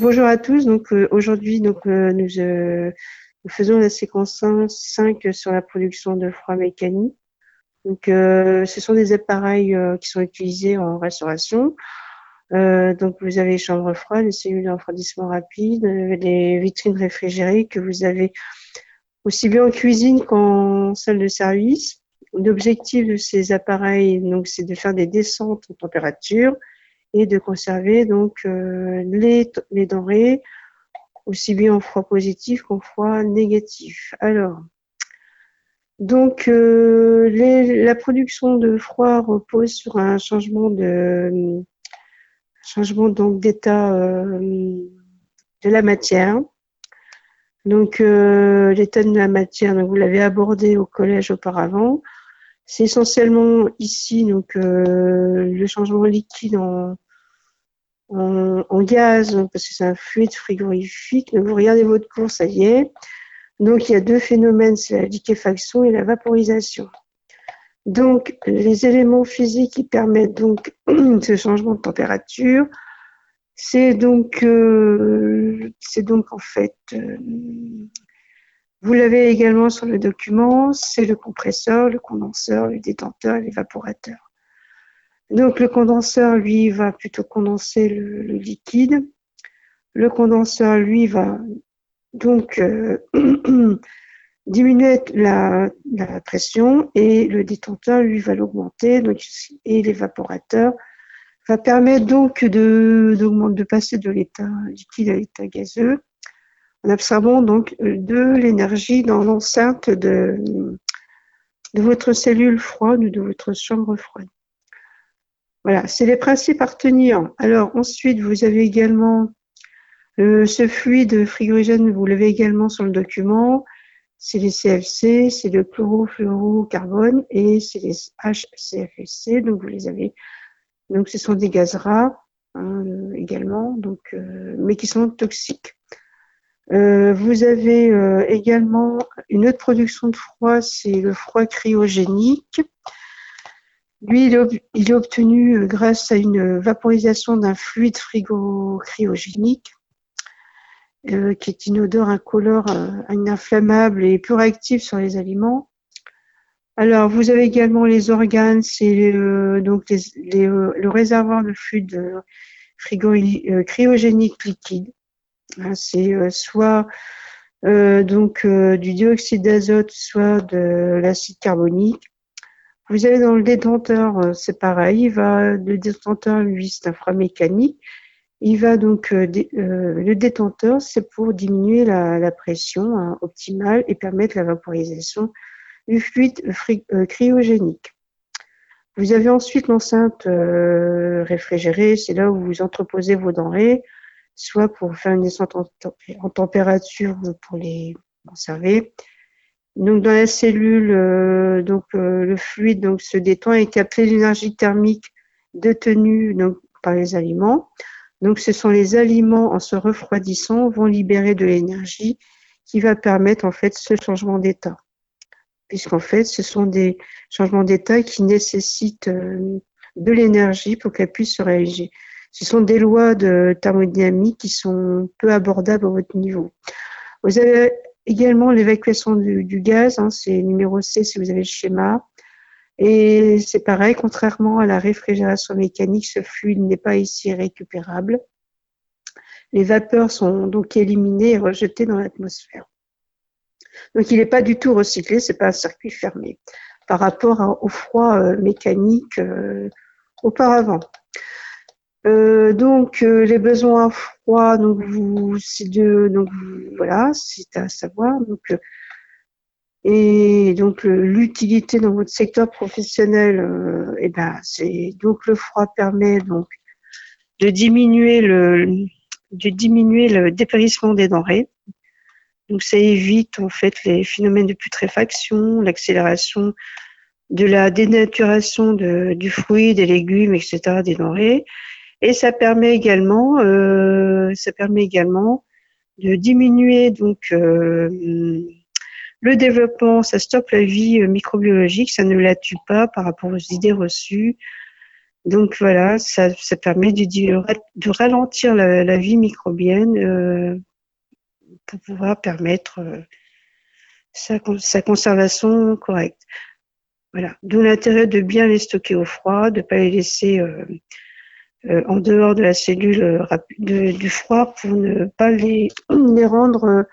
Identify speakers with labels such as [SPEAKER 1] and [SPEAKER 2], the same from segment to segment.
[SPEAKER 1] Bonjour à tous. Donc euh, aujourd'hui, donc euh, nous, euh, nous, faisons la séquence 5 sur la production de froid mécanique. Donc ce sont des appareils qui sont utilisés en restauration. donc vous avez les chambres froides, les cellules de refroidissement rapide, les vitrines réfrigérées que vous avez aussi bien en cuisine qu'en salle de service. L'objectif de ces appareils, donc, c'est de faire des descentes en température et de conserver donc euh, les, les denrées aussi bien en froid positif qu'en froid négatif. Alors, donc euh, la production de froid repose sur un changement de changement donc d'état euh, de la matière. Donc l'état de la matière, donc vous l'avez abordé au collège auparavant. C'est essentiellement ici donc le changement liquide en, en, gaz, parce que c'est un fluide frigorifique. Vous regardez votre cours, ça y est. Donc, il y a deux phénomènes, c'est la liquéfaction et la vaporisation. Donc, les éléments physiques qui permettent donc ce changement de température, c'est donc, euh, c'est donc en fait, euh, vous l'avez également sur le document, c'est le compresseur, le condenseur, le détenteur et l'évaporateur. Donc le condenseur, lui, va plutôt condenser le, liquide. Le condenseur, lui, va donc euh, diminuer la, pression et le détenteur, lui, va l'augmenter. Et l'évaporateur va permettre donc de, passer de l'état liquide à l'état gazeux en absorbant donc de l'énergie dans l'enceinte de votre cellule froide ou de votre chambre froide. Voilà, c'est les principes à retenir. Alors ensuite, vous avez également euh, ce fluide frigorigène, vous l'avez également sur le document. C'est les CFC, c'est le chlorofluorocarbone et c'est les HCFC. Donc vous les avez. Donc ce sont des gaz rares hein, euh, également, donc euh, mais qui sont toxiques. vous avez également une autre production de froid, c'est le froid cryogénique. Lui, il est, obtenu euh, grâce à une vaporisation d'un fluide frigo-cryogénique euh, qui est inodore, incolore, euh, inflammable et peu réactif sur les aliments. Alors, vous avez également les organes, c'est donc le réservoir de fluide cryogénique liquide. Hein, c'est soit donc du dioxyde d'azote, soit de l'acide carbonique. Vous avez dans le détenteur, euh, c'est pareil. Il va, le détenteur, lui, c'est un froid mécanique. Il va donc, euh, euh, le détenteur, c'est pour diminuer la, pression hein, optimale et permettre la vaporisation du fluide cryogénique. Vous avez ensuite l'enceinte réfrigérée, c'est là où vous entreposez vos denrées, soit pour faire une descente en, température ou pour les conserver, donc dans la cellule, euh, donc euh, le fluide donc se détend et capte l'énergie thermique détenue donc par les aliments. Donc ce sont les aliments en se refroidissant vont libérer de l'énergie qui va permettre en fait ce changement d'état. Puisqu'en fait, ce sont des changements d'état qui nécessitent euh, de l'énergie pour qu'elle puisse se réagir. Ce sont des lois de thermodynamique qui sont peu abordables à votre niveau. Vous avez Également l'évacuation du, gaz, hein, c'est numéro C si vous avez le schéma. Et c'est pareil, contrairement à la réfrigération mécanique, ce fluide n'est pas ici récupérable. Les vapeurs sont donc éliminées et rejetées dans l'atmosphère. Donc il n'est pas du tout recyclé, c'est pas un circuit fermé par rapport au froid euh, mécanique euh, auparavant. Euh, donc euh, les besoins froids, donc vous, c'est de, donc voilà, c'est à savoir. Donc euh, et donc l'utilité dans votre secteur professionnel, et eh ben c'est donc le froid permet donc de diminuer le de diminuer le dépérissement des denrées. Donc ça évite en fait les phénomènes de putréfaction, l'accélération de la dénaturation du fruit, des légumes, etc., des denrées. Et ça permet également, euh, ça permet également de diminuer donc euh, le développement, ça stoppe la vie euh, microbiologique, ça ne la tue pas par rapport aux idées reçues Donc voilà, ça, ça permet de, ralentir la, vie microbienne euh, pour pouvoir permettre sa, sa, conservation correcte. Voilà. D'où l'intérêt de bien les stocker au froid, de ne pas les laisser euh, euh, en dehors de la cellule de, du froid pour ne pas les, rendre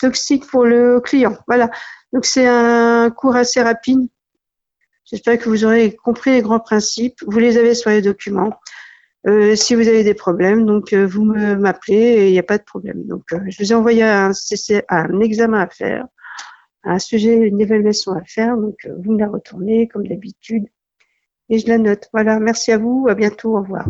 [SPEAKER 1] toxiques pour le client. Voilà. Donc c'est un cours assez rapide J'espère que vous aurez compris les grands principes. Vous les avez sur les documents. Euh, si vous avez des problèmes, donc euh, vous m'appelez et il n'y a pas de problème. Donc euh, je vous ai envoyé un, un examen à faire, un sujet, une évaluation à faire. Donc vous me la retournez comme d'habitude et je la note. Voilà, merci à vous, à bientôt, au revoir.